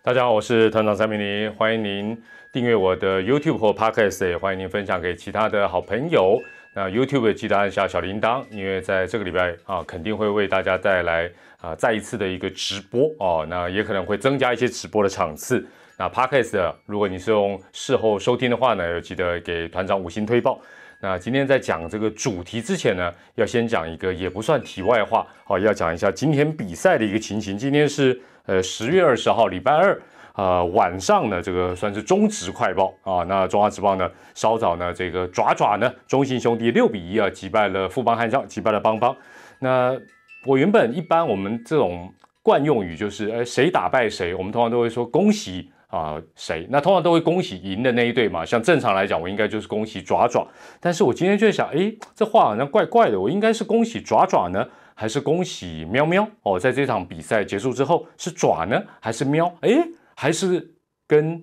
大家好，我是团长三明黎，欢迎您订阅我的 YouTube 或 Podcast，也欢迎您分享给其他的好朋友。那 YouTube 记得按下小铃铛，因为在这个礼拜啊，肯定会为大家带来啊再一次的一个直播哦。那也可能会增加一些直播的场次。那 Podcast 如果你是用事后收听的话呢，要记得给团长五星推报。那今天在讲这个主题之前呢，要先讲一个也不算题外话，好，要讲一下今天比赛的一个情形。今天是。呃，十月二十号，礼拜二，呃，晚上呢，这个算是中职快报啊。那中华职棒呢，稍早呢，这个爪爪呢，中信兄弟六比一啊，击败了富邦悍将，击败了邦邦。那我原本一般我们这种惯用语就是，呃，谁打败谁，我们通常都会说恭喜啊谁。那通常都会恭喜赢的那一队嘛。像正常来讲，我应该就是恭喜爪爪。但是我今天就在想，哎，这话好像怪怪的，我应该是恭喜爪爪呢。还是恭喜喵喵哦，在这场比赛结束之后是爪呢还是喵？哎，还是跟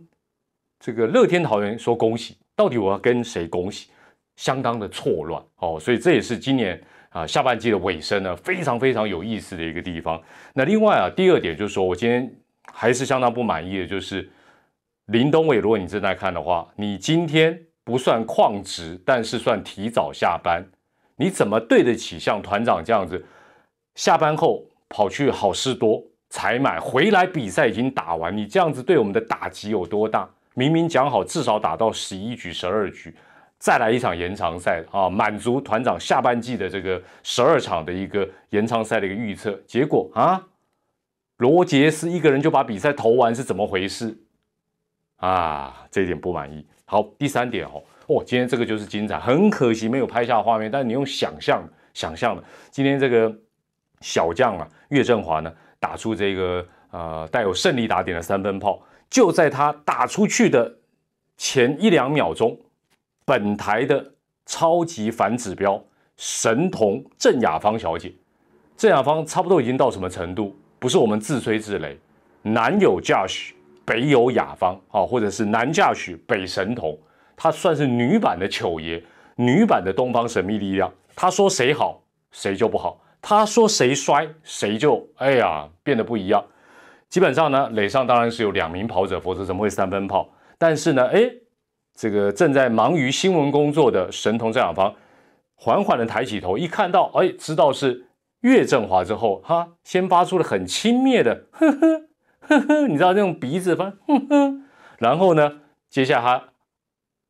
这个乐天桃园说恭喜，到底我要跟谁恭喜？相当的错乱哦，所以这也是今年啊下半季的尾声呢，非常非常有意思的一个地方。那另外啊，第二点就是说我今天还是相当不满意的，就是林东伟，如果你正在看的话，你今天不算旷职，但是算提早下班，你怎么对得起像团长这样子？下班后跑去好事多采买，回来比赛已经打完，你这样子对我们的打击有多大？明明讲好至少打到十一局、十二局，再来一场延长赛啊，满足团长下半季的这个十二场的一个延长赛的一个预测。结果啊，罗杰斯一个人就把比赛投完，是怎么回事？啊，这一点不满意。好，第三点哦，哦，今天这个就是精彩，很可惜没有拍下画面，但是你用想象想象的，今天这个。小将啊，岳振华呢，打出这个呃带有胜利打点的三分炮，就在他打出去的前一两秒钟，本台的超级反指标神童郑雅芳小姐，郑雅芳差不多已经到什么程度？不是我们自吹自擂，南有驾许，北有雅芳啊，或者是南驾许，北神童，她算是女版的糗爷，女版的东方神秘力量。她说谁好，谁就不好。他说谁摔谁就哎呀变得不一样，基本上呢垒上当然是有两名跑者，否则怎么会三分炮？但是呢，哎，这个正在忙于新闻工作的神童郑养芳，缓缓的抬起头，一看到哎知道是岳振华之后，哈先发出了很轻蔑的呵呵呵呵，你知道那种鼻子发呵呵，然后呢，接下来他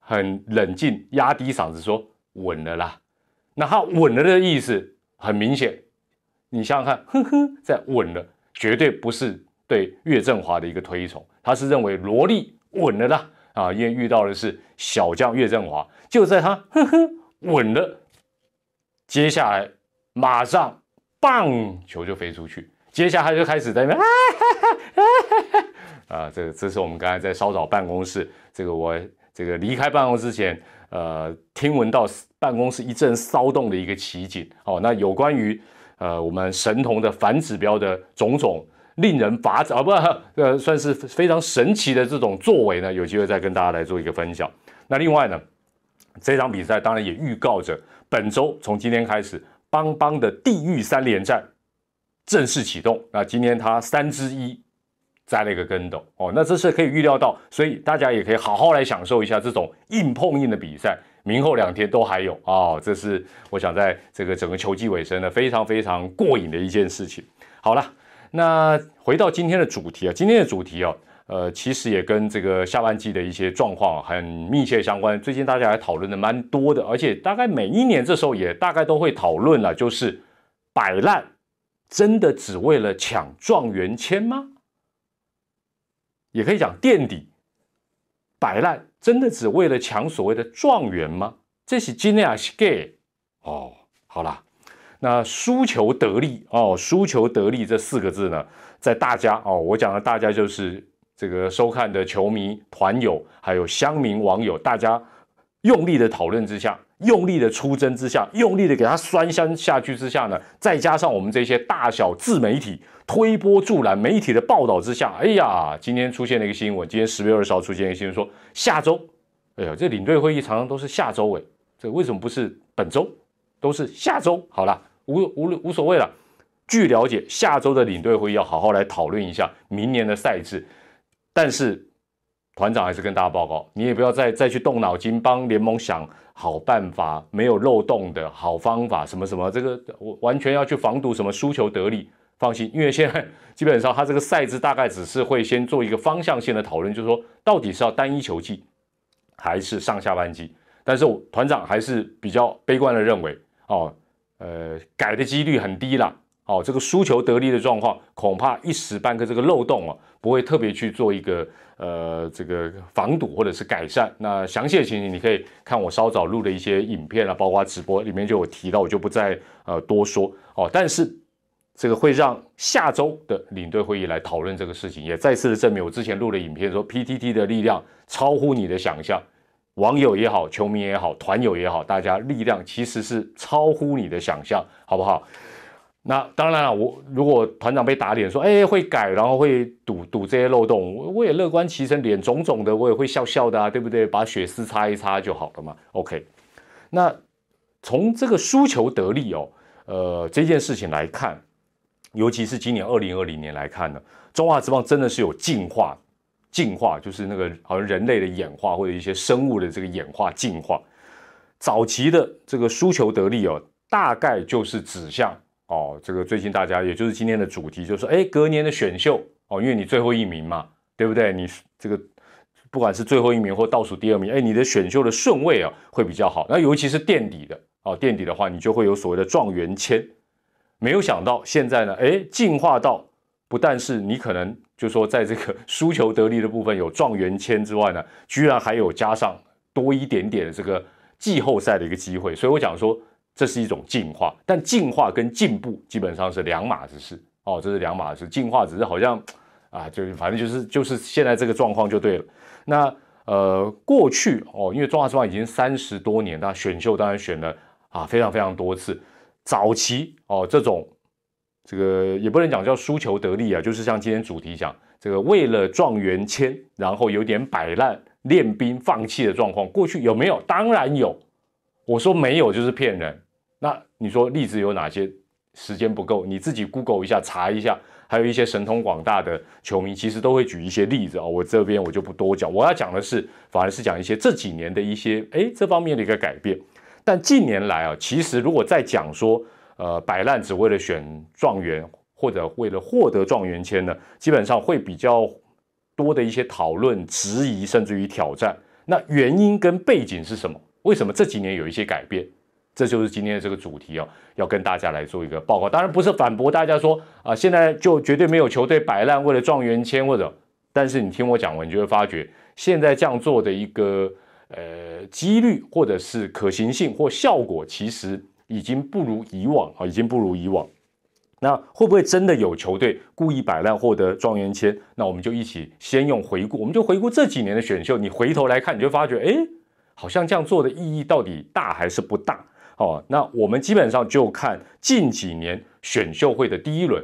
很冷静压低嗓子说稳了啦，那他稳了的意思很明显。你想想看，呵呵，在稳了，绝对不是对岳振华的一个推崇，他是认为萝莉稳了啦啊，因为遇到的是小将岳振华，就在他呵呵稳了，接下来马上棒球就飞出去，接下来就开始在那边啊哈哈啊，这这是我们刚才在稍早办公室，这个我这个离开办公室前，呃，听闻到办公室一阵骚动的一个奇景哦，那有关于。呃，我们神童的反指标的种种令人发指啊，不，呃，算是非常神奇的这种作为呢，有机会再跟大家来做一个分享。那另外呢，这场比赛当然也预告着本周从今天开始，邦邦的地狱三连战正式启动。那今天他三之一栽了一个跟斗哦，那这是可以预料到，所以大家也可以好好来享受一下这种硬碰硬的比赛。明后两天都还有啊，这是我想在这个整个球季尾声呢，非常非常过瘾的一件事情。好了，那回到今天的主题啊，今天的主题啊，呃，其实也跟这个下半季的一些状况很密切相关。最近大家还讨论的蛮多的，而且大概每一年这时候也大概都会讨论了，就是摆烂真的只为了抢状元签吗？也可以讲垫底。摆烂真的只为了抢所谓的状元吗？这是今天是 gay 哦。好啦，那输球得利哦，输球得利这四个字呢，在大家哦，我讲的大家就是这个收看的球迷团友，还有乡民网友，大家用力的讨论之下。用力的出征之下，用力的给他酸香下去之下呢，再加上我们这些大小自媒体推波助澜，媒体的报道之下，哎呀，今天出现了一个新闻，今天十月二十号出现一个新闻说下周，哎呀，这领队会议常常都是下周哎，这为什么不是本周，都是下周？好了，无无无所谓了。据了解，下周的领队会议要好好来讨论一下明年的赛制。但是团长还是跟大家报告，你也不要再再去动脑筋帮联盟想好办法，没有漏洞的好方法，什么什么，这个我完全要去防堵什么输球得利。放心，因为现在 基本上他这个赛制大概只是会先做一个方向性的讨论，就是说到底是要单一球季还是上下半季。但是我团长还是比较悲观的认为，哦，呃，改的几率很低啦。哦，这个输球得利的状况，恐怕一时半刻这个漏洞啊，不会特别去做一个呃这个防堵或者是改善。那详细的情形你可以看我稍早录的一些影片啊，包括直播里面就有提到，我就不再呃多说。哦，但是。这个会让下周的领队会议来讨论这个事情，也再次的证明我之前录的影片说，PTT 的力量超乎你的想象，网友也好，球迷也好，团友也好，大家力量其实是超乎你的想象，好不好？那当然了，我如果团长被打脸说，哎，会改，然后会堵堵这些漏洞，我我也乐观其成，脸肿肿的，我也会笑笑的啊，对不对？把血丝擦一擦就好了嘛。OK，那从这个输球得利哦，呃，这件事情来看。尤其是今年二零二零年来看呢，中华之棒真的是有进化，进化就是那个好像人类的演化或者一些生物的这个演化进化。早期的这个输球得利哦，大概就是指向哦，这个最近大家也就是今天的主题，就是说，哎，隔年的选秀哦，因为你最后一名嘛，对不对？你这个不管是最后一名或倒数第二名，哎，你的选秀的顺位啊会比较好。那尤其是垫底的哦，垫底的话，你就会有所谓的状元签。没有想到现在呢，哎，进化到不但是你可能就说在这个 输球得利的部分有状元签之外呢，居然还有加上多一点点的这个季后赛的一个机会，所以我讲说这是一种进化，但进化跟进步基本上是两码子事哦，这是两码事，进化只是好像啊，就是反正就是就是现在这个状况就对了。那呃，过去哦，因为中华之棒已经三十多年，那选秀当然选了啊非常非常多次。早期哦，这种这个也不能讲叫输球得利啊，就是像今天主题讲这个为了状元签，然后有点摆烂练兵放弃的状况，过去有没有？当然有。我说没有就是骗人。那你说例子有哪些？时间不够，你自己 Google 一下查一下，还有一些神通广大的球迷其实都会举一些例子啊。我这边我就不多讲，我要讲的是反而是讲一些这几年的一些哎这方面的一个改变。但近年来啊，其实如果再讲说，呃，摆烂只为了选状元或者为了获得状元签呢，基本上会比较多的一些讨论、质疑，甚至于挑战。那原因跟背景是什么？为什么这几年有一些改变？这就是今天的这个主题哦，要跟大家来做一个报告。当然不是反驳大家说啊，现在就绝对没有球队摆烂为了状元签或者，但是你听我讲完，你就会发觉现在这样做的一个。呃，几率或者是可行性或效果，其实已经不如以往啊，已经不如以往。那会不会真的有球队故意摆烂获得状元签？那我们就一起先用回顾，我们就回顾这几年的选秀，你回头来看，你就发觉，哎，好像这样做的意义到底大还是不大？哦，那我们基本上就看近几年选秀会的第一轮，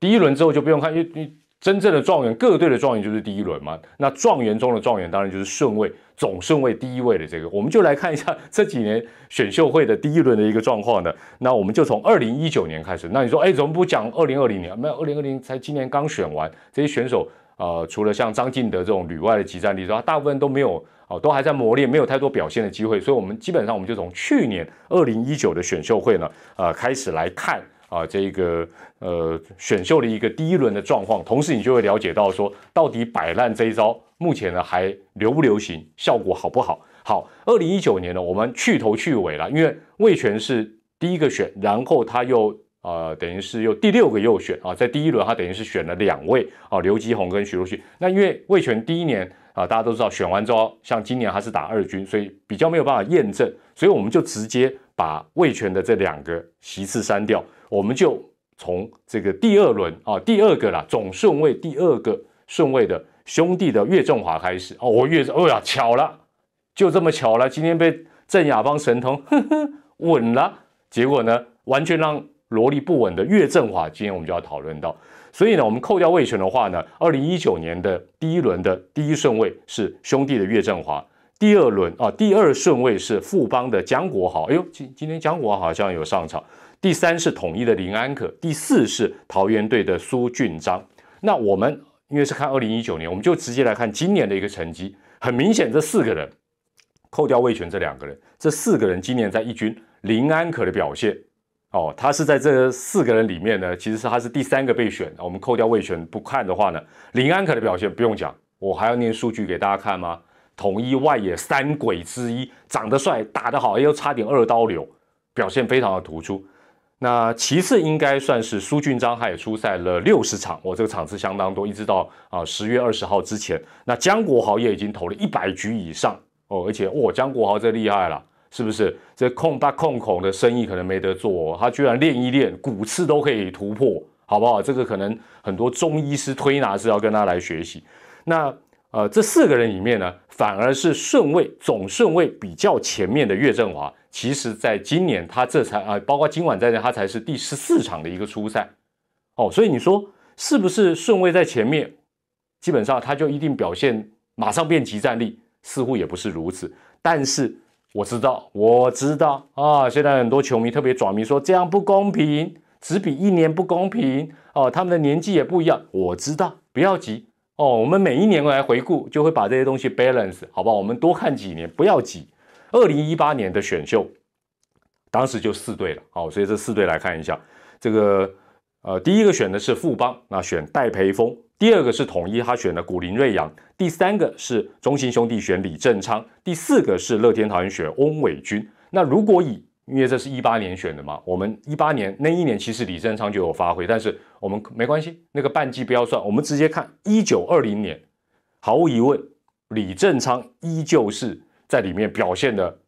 第一轮之后就不用看，因为你真正的状元，各队的状元就是第一轮嘛。那状元中的状元，当然就是顺位。总顺位第一位的这个，我们就来看一下这几年选秀会的第一轮的一个状况呢。那我们就从二零一九年开始。那你说，哎，怎么不讲二零二零年？没有，二零二零才今年刚选完这些选手，呃，除了像张敬德这种旅外的集战力，之外大部分都没有哦，都还在磨练，没有太多表现的机会。所以，我们基本上我们就从去年二零一九的选秀会呢，呃，开始来看啊，这个呃选秀的一个第一轮的状况。同时，你就会了解到说，到底摆烂这一招。目前呢还流不流行，效果好不好？好，二零一九年呢，我们去头去尾了，因为魏权是第一个选，然后他又呃等于是又第六个又选啊，在第一轮他等于是选了两位啊，刘基宏跟许若旭。那因为魏权第一年啊，大家都知道选完之后，像今年他是打二军，所以比较没有办法验证，所以我们就直接把魏权的这两个席次删掉，我们就从这个第二轮啊，第二个啦，总顺位第二个顺位的。兄弟的岳振华开始哦，我岳哦呀，巧了，就这么巧了，今天被郑雅邦神通 稳了，结果呢，完全让萝莉不稳的岳振华，今天我们就要讨论到，所以呢，我们扣掉魏权的话呢，二零一九年的第一轮的第一顺位是兄弟的岳振华，第二轮啊，第二顺位是富邦的江国豪，哎呦，今今天江国豪好像有上场，第三是统一的林安可，第四是桃园队的苏俊章，那我们。因为是看二零一九年，我们就直接来看今年的一个成绩。很明显，这四个人扣掉魏权这两个人，这四个人今年在一军林安可的表现，哦，他是在这四个人里面呢，其实是他是第三个被选。我们扣掉魏权不看的话呢，林安可的表现不用讲，我还要念数据给大家看吗？统一外野三鬼之一，长得帅，打得好，又差点二刀流，表现非常的突出。那其次应该算是苏俊章，他也出赛了六十场，我这个场次相当多，一直到啊十月二十号之前。那江国豪也已经投了一百局以上哦，而且哇，江国豪这厉害了，是不是？这控大控孔的生意可能没得做，他居然练一练骨刺都可以突破，好不好？这个可能很多中医师推拿是要跟他来学习。那呃，这四个人里面呢，反而是顺位总顺位比较前面的岳振华。其实，在今年他这才啊，包括今晚在内，他才是第十四场的一个初赛，哦，所以你说是不是顺位在前面，基本上他就一定表现马上变极战力？似乎也不是如此。但是我知道，我知道啊，现在很多球迷特别转迷说这样不公平，只比一年不公平哦，他们的年纪也不一样。我知道，不要急哦，我们每一年来回顾，就会把这些东西 balance，好吧？我们多看几年，不要急。二零一八年的选秀，当时就四队了，好，所以这四队来看一下，这个呃，第一个选的是富邦，那选戴培峰；第二个是统一，他选的古林瑞阳；第三个是中信兄弟选李正昌；第四个是乐天桃园选翁伟军。那如果以，因为这是一八年选的嘛，我们一八年那一年其实李正昌就有发挥，但是我们没关系，那个半季不要算，我们直接看一九二零年，毫无疑问，李正昌依旧是。在里面表现的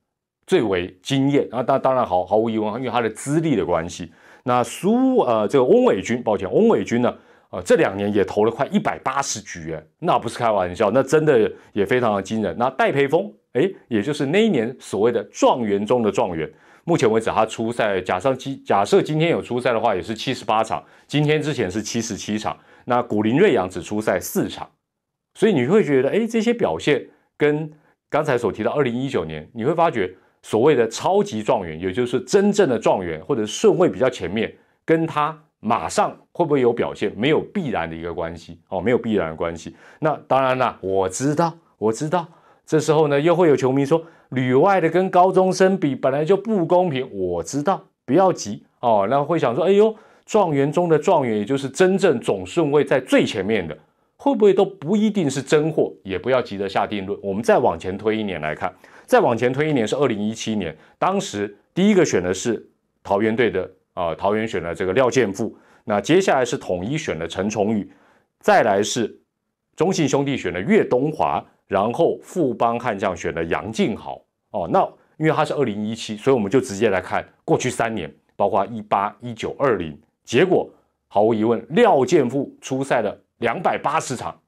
最为惊艳，啊当当然毫毫无疑问，因为他的资历的关系。那苏呃这个翁伟军，抱歉，翁伟军呢，呃这两年也投了快一百八十局，哎，那不是开玩笑，那真的也非常的惊人。那戴培峰，哎，也就是那一年所谓的状元中的状元，目前为止他出赛，假设今假设今天有出赛的话，也是七十八场，今天之前是七十七场。那古林瑞阳只出赛四场，所以你会觉得，哎，这些表现跟刚才所提到，二零一九年你会发觉，所谓的超级状元，也就是真正的状元，或者顺位比较前面，跟他马上会不会有表现，没有必然的一个关系哦，没有必然的关系。那当然啦，我知道，我知道，这时候呢，又会有球迷说，旅外的跟高中生比本来就不公平。我知道，不要急哦。那会想说，哎呦，状元中的状元，也就是真正总顺位在最前面的。会不会都不一定是真货？也不要急着下定论。我们再往前推一年来看，再往前推一年是二零一七年，当时第一个选的是桃园队的啊，桃园选了这个廖建富。那接下来是统一选的陈崇宇，再来是中信兄弟选的岳东华，然后富邦悍将选的杨敬豪。哦，那因为他是二零一七，所以我们就直接来看过去三年，包括一八、一九、二零，结果毫无疑问，廖建富出赛了。两百八十场，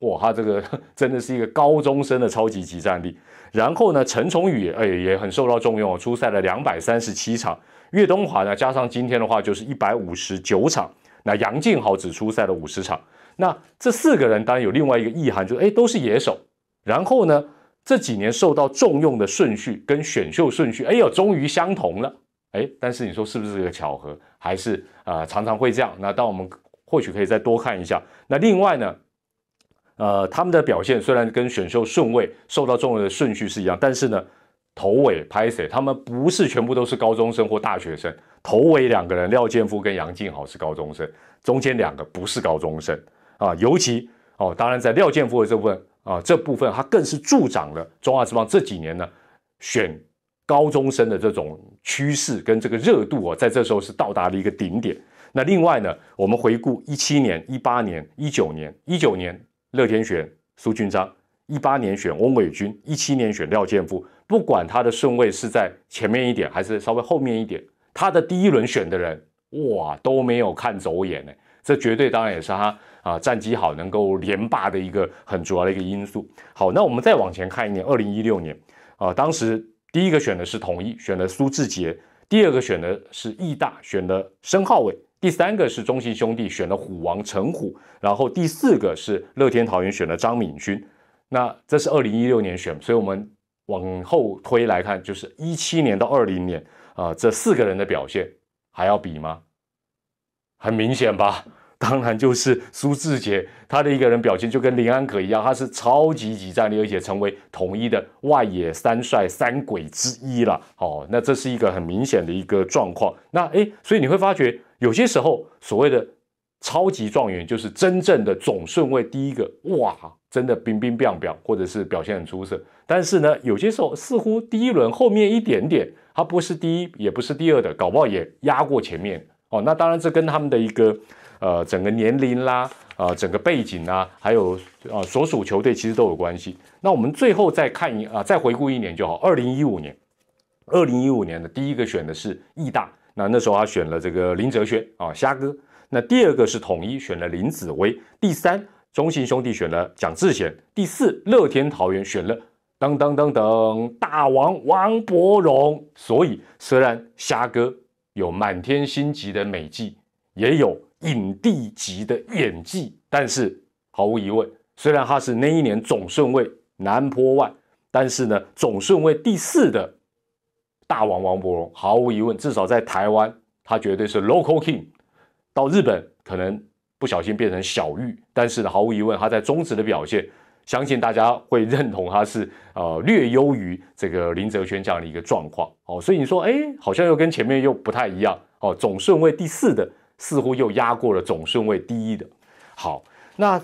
哇，他这个 真的是一个高中生的超级级战力。然后呢，陈崇宇哎也很受到重用，出赛了两百三十七场。岳东华呢，加上今天的话就是一百五十九场。那杨敬豪只出赛了五十场。那这四个人当然有另外一个意涵，就是哎都是野手。然后呢，这几年受到重用的顺序跟选秀顺序，哎呦，终于相同了。哎，但是你说是不是这个巧合？还是啊常常会这样？那当我们。或许可以再多看一下。那另外呢，呃，他们的表现虽然跟选秀顺位受到重要的顺序是一样，但是呢，头尾拍谁，他们不是全部都是高中生或大学生。头尾两个人，廖建夫跟杨静豪是高中生，中间两个不是高中生啊。尤其哦，当然在廖建夫的这部分啊，这部分他更是助长了中华之邦这几年呢选高中生的这种趋势跟这个热度啊，在这时候是到达了一个顶点。那另外呢，我们回顾一七年、一八年、一九年，一九年乐天选苏俊章，一八年选翁伟军，一七年选廖建富。不管他的顺位是在前面一点，还是稍微后面一点，他的第一轮选的人，哇，都没有看走眼呢。这绝对当然也是他啊战绩好，能够连霸的一个很主要的一个因素。好，那我们再往前看一年，二零一六年啊，当时第一个选的是统一，选了苏志杰；第二个选的是义大，选了申浩伟。第三个是中信兄弟选了虎王陈虎，然后第四个是乐天桃园选了张敏君，那这是二零一六年选，所以我们往后推来看，就是一七年到二零年啊，这四个人的表现还要比吗？很明显吧，当然就是苏志杰，他的一个人表现就跟林安可一样，他是超级级战力，而且成为统一的外野三帅三鬼之一了。哦，那这是一个很明显的一个状况。那诶，所以你会发觉有些时候所谓的超级状元就是真正的总顺位第一个，哇，真的冰冰冰冰，或者是表现很出色。但是呢，有些时候似乎第一轮后面一点点，他不是第一，也不是第二的，搞不好也压过前面。哦，那当然这跟他们的一个呃整个年龄啦，呃整个背景啊，还有呃所属球队其实都有关系。那我们最后再看一啊，再回顾一年就好。二零一五年，二零一五年的第一个选的是义大，那那时候他选了这个林哲轩啊，虾哥。那第二个是统一选了林子威，第三中信兄弟选了蒋志贤，第四乐天桃园选了噔噔噔噔大王王柏荣。所以虽然虾哥。有满天星级的美技，也有影帝级的演技，但是毫无疑问，虽然他是那一年总顺位南坡万，但是呢，总顺位第四的大王王柏荣，毫无疑问，至少在台湾，他绝对是 local king。到日本可能不小心变成小玉，但是呢，毫无疑问，他在中职的表现。相信大家会认同他是呃略优于这个林哲轩这样的一个状况哦，所以你说哎，好像又跟前面又不太一样哦，总顺位第四的似乎又压过了总顺位第一的。好，那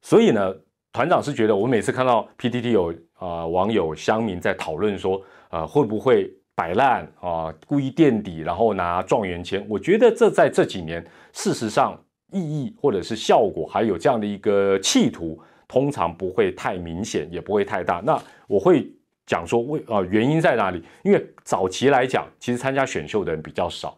所以呢，团长是觉得我每次看到 PTT 有啊网友乡民在讨论说呃会不会摆烂啊，故意垫底然后拿状元签，我觉得这在这几年事实上意义或者是效果还有这样的一个企图。通常不会太明显，也不会太大。那我会讲说为啊原因在哪里？因为早期来讲，其实参加选秀的人比较少，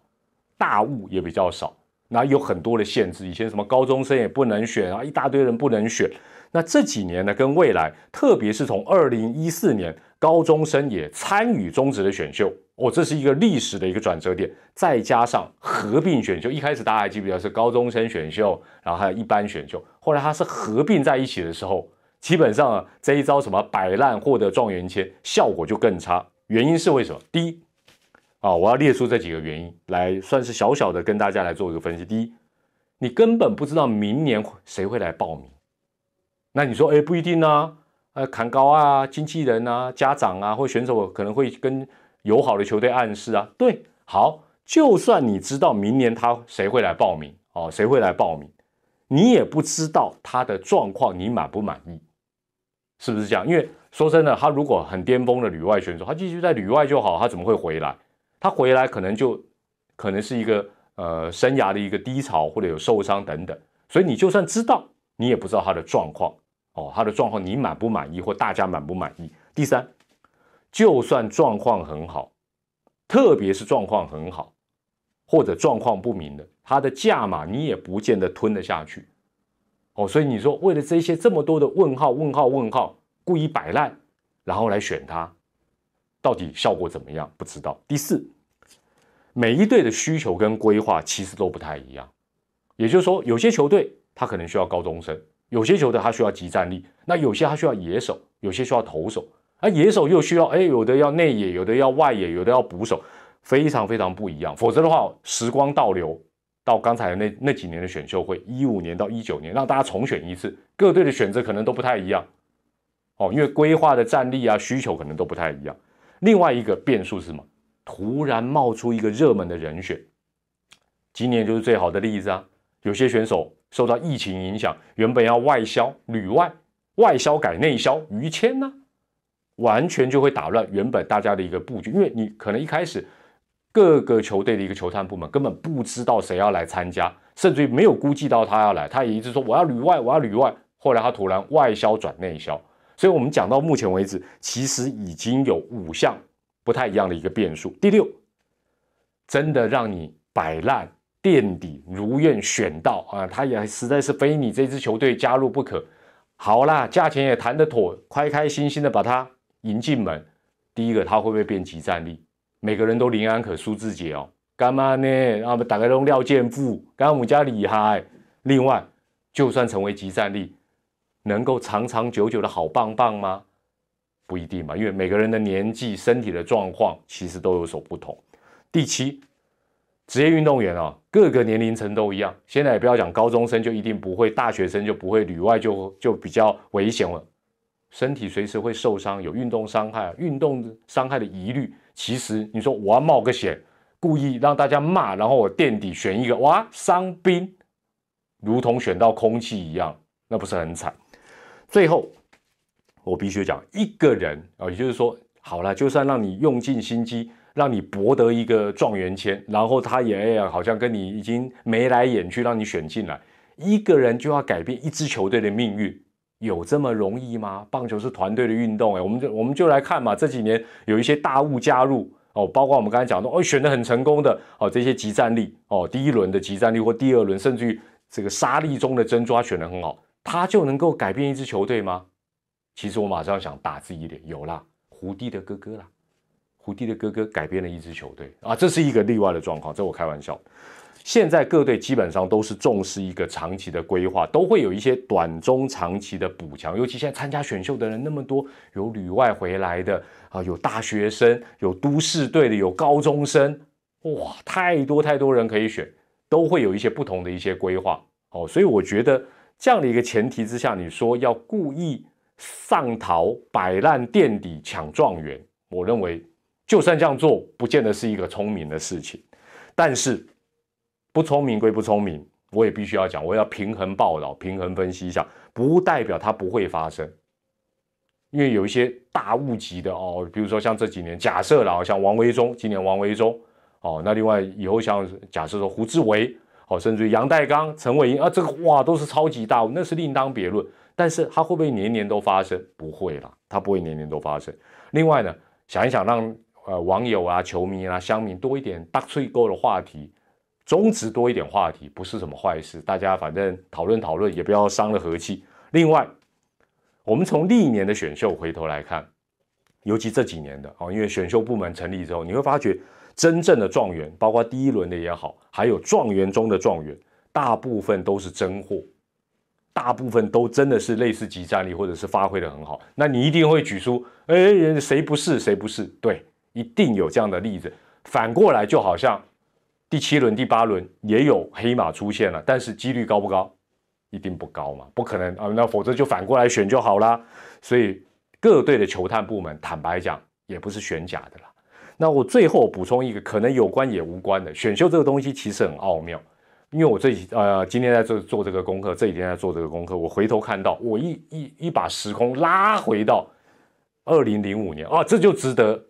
大物也比较少，那有很多的限制。以前什么高中生也不能选啊，一大堆人不能选。那这几年呢，跟未来，特别是从二零一四年，高中生也参与中职的选秀。哦，这是一个历史的一个转折点，再加上合并选秀，一开始大家还记不记得是高中生选秀，然后还有一般选秀，后来它是合并在一起的时候，基本上啊这一招什么摆烂获得状元签，效果就更差。原因是为什么？第一，啊，我要列出这几个原因来，算是小小的跟大家来做一个分析。第一，你根本不知道明年谁会来报名，那你说，哎，不一定呢，呃，砍高啊，经纪人啊，家长啊，或选手可能会跟。友好的球队暗示啊，对，好，就算你知道明年他谁会来报名哦，谁会来报名，你也不知道他的状况，你满不满意？是不是这样？因为说真的，他如果很巅峰的旅外选手，他继续在旅外就好，他怎么会回来？他回来可能就可能是一个呃生涯的一个低潮，或者有受伤等等，所以你就算知道，你也不知道他的状况哦，他的状况你满不满意，或大家满不满意？第三。就算状况很好，特别是状况很好，或者状况不明的，他的价码你也不见得吞得下去。哦，所以你说为了这些这么多的问号、问号、问号，故意摆烂，然后来选他，到底效果怎么样？不知道。第四，每一队的需求跟规划其实都不太一样，也就是说，有些球队他可能需要高中生，有些球队他需要集战力，那有些他需要野手，有些需要投手。而野手又需要，哎，有的要内野，有的要外野，有的要捕手，非常非常不一样。否则的话，时光倒流到刚才那那几年的选秀会，一五年到一九年，让大家重选一次，各队的选择可能都不太一样。哦，因为规划的战力啊，需求可能都不太一样。另外一个变数是什么？突然冒出一个热门的人选，今年就是最好的例子啊。有些选手受到疫情影响，原本要外销旅外，外销改内销，于谦呢？完全就会打乱原本大家的一个布局，因为你可能一开始各个球队的一个球探部门根本不知道谁要来参加，甚至于没有估计到他要来，他也一直说我要旅外，我要旅外。后来他突然外销转内销，所以我们讲到目前为止，其实已经有五项不太一样的一个变数。第六，真的让你摆烂垫底，如愿选到啊，他也实在是非你这支球队加入不可。好啦，价钱也谈得妥，开开心心的把他。迎进门，第一个他会不会变集战力？每个人都林安可、苏志杰哦，干嘛呢？啊，打开用廖健富，刚刚我们家厉害。另外，就算成为集战力，能够长长久久的好棒棒吗？不一定嘛，因为每个人的年纪、身体的状况其实都有所不同。第七，职业运动员啊，各个年龄层都一样。现在也不要讲高中生就一定不会，大学生就不会，旅外就就比较危险了。身体随时会受伤，有运动伤害，运动伤害的疑虑。其实你说我要冒个险，故意让大家骂，然后我垫底选一个哇伤兵，如同选到空气一样，那不是很惨？最后我必须讲，一个人啊，也就是说，好了，就算让你用尽心机。让你博得一个状元签，然后他也好像跟你已经眉来眼去，让你选进来。一个人就要改变一支球队的命运，有这么容易吗？棒球是团队的运动，哎，我们就我们就来看嘛。这几年有一些大物加入哦，包括我们刚才讲的哦，选的很成功的哦，这些集战力哦，第一轮的集战力或第二轮，甚至于这个沙粒中的珍珠，选的很好，他就能够改变一支球队吗？其实我马上想打自己脸，有啦，胡弟的哥哥啦。胡迪的哥哥改编了一支球队啊，这是一个例外的状况，这我开玩笑。现在各队基本上都是重视一个长期的规划，都会有一些短中长期的补强。尤其现在参加选秀的人那么多，有旅外回来的啊，有大学生，有都市队的，有高中生，哇，太多太多人可以选，都会有一些不同的一些规划哦。所以我觉得这样的一个前提之下，你说要故意上逃、摆烂垫底抢状元，我认为。就算这样做，不见得是一个聪明的事情。但是，不聪明归不聪明，我也必须要讲，我要平衡报道、平衡分析一下，不代表它不会发生。因为有一些大物级的哦，比如说像这几年，假设了，像王维忠，今年王维忠哦，那另外以后像假设说胡志伟哦，甚至于杨代刚、陈伟英啊，这个哇都是超级大物，那是另当别论。但是它会不会年年都发生？不会啦，它不会年年都发生。另外呢，想一想让。呃，网友啊、球迷啊、乡民多一点大吹沟的话题，中职多一点话题，不是什么坏事。大家反正讨论讨论，也不要伤了和气。另外，我们从历年的选秀回头来看，尤其这几年的哦，因为选秀部门成立之后，你会发觉真正的状元，包括第一轮的也好，还有状元中的状元，大部分都是真货，大部分都真的是类似集战力，或者是发挥的很好。那你一定会举出，哎，谁不是？谁不是？对。一定有这样的例子，反过来就好像第七轮、第八轮也有黑马出现了，但是几率高不高？一定不高嘛，不可能啊！那否则就反过来选就好啦。所以各队的球探部门，坦白讲也不是选假的啦。那我最后补充一个，可能有关也无关的，选秀这个东西其实很奥妙。因为我这几呃今天在做做这个功课，这几天在做这个功课，我回头看到，我一一一把时空拉回到二零零五年啊，这就值得。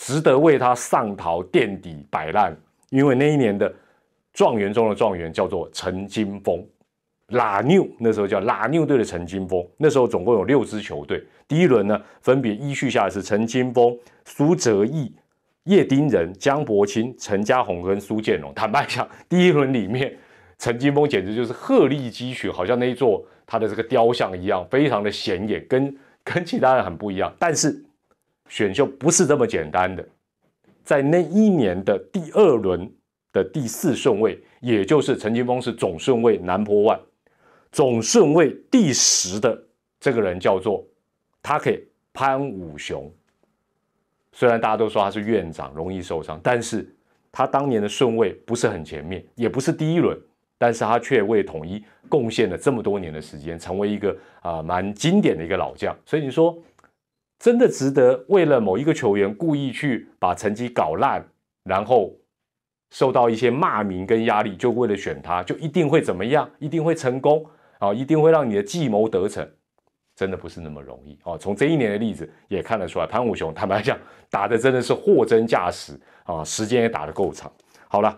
值得为他上桃垫底摆烂，因为那一年的状元中的状元叫做陈金峰，拉牛那时候叫拉牛队的陈金峰。那时候总共有六支球队，第一轮呢分别依序下来是陈金峰、苏哲义、叶丁仁、江伯清、陈家宏跟苏建荣。坦白讲，第一轮里面陈金峰简直就是鹤立鸡群，好像那一座他的这个雕像一样，非常的显眼，跟 跟其他人很不一样。但是选秀不是这么简单的，在那一年的第二轮的第四顺位，也就是陈金峰是总顺位南坡万，总顺位第十的这个人叫做他可以潘武雄。虽然大家都说他是院长，容易受伤，但是他当年的顺位不是很前面，也不是第一轮，但是他却为统一贡献了这么多年的时间，成为一个啊蛮经典的一个老将。所以你说。真的值得为了某一个球员故意去把成绩搞烂，然后受到一些骂名跟压力，就为了选他，就一定会怎么样？一定会成功啊？一定会让你的计谋得逞？真的不是那么容易哦。从这一年的例子也看得出来，潘武雄坦白讲打的真的是货真价实啊，时间也打得够长。好了，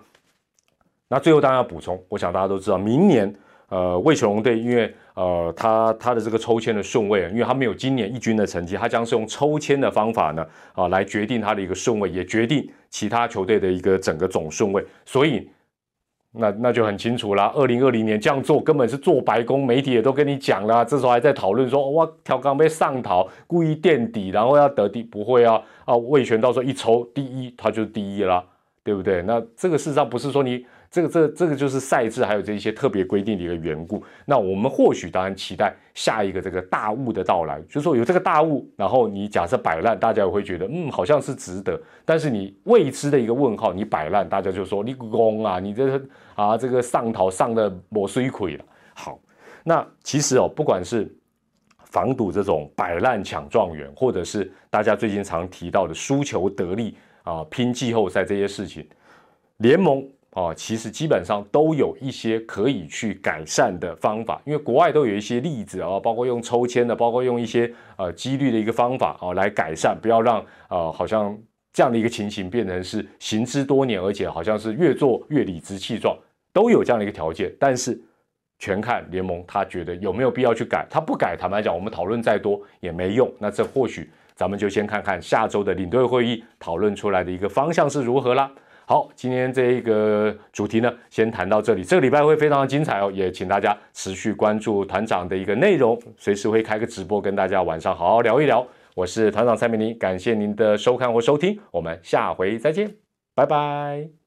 那最后当然要补充，我想大家都知道，明年。呃，魏球龙队，因为呃，他他的这个抽签的顺位，因为他没有今年一军的成绩，他将是用抽签的方法呢，啊，来决定他的一个顺位，也决定其他球队的一个整个总顺位。所以，那那就很清楚啦。二零二零年这样做根本是做白工，媒体也都跟你讲了，这时候还在讨论说，哇，调刚被上逃，故意垫底，然后要得第，不会啊啊，魏权到时候一抽第一，他就第一啦，对不对？那这个事实上不是说你。这个这这个就是赛制还有这一些特别规定的一个缘故。那我们或许当然期待下一个这个大雾的到来，就是说有这个大雾，然后你假设摆烂，大家也会觉得嗯好像是值得。但是你未知的一个问号，你摆烂，大家就说你公啊，你这啊这个上逃上的磨水亏了。好，那其实哦，不管是防堵这种摆烂抢状元，或者是大家最近常提到的输球得利啊拼季后赛这些事情，联盟。哦，其实基本上都有一些可以去改善的方法，因为国外都有一些例子啊，包括用抽签的，包括用一些呃几率的一个方法啊来改善，不要让呃好像这样的一个情形变成是行之多年，而且好像是越做越理直气壮，都有这样的一个条件，但是全看联盟他觉得有没有必要去改，他不改，坦白讲，我们讨论再多也没用。那这或许咱们就先看看下周的领队会议讨论出来的一个方向是如何啦。好，今天这一个主题呢，先谈到这里。这个礼拜会非常的精彩哦，也请大家持续关注团长的一个内容，随时会开个直播跟大家晚上好好聊一聊。我是团长蔡明林，感谢您的收看或收听，我们下回再见，拜拜。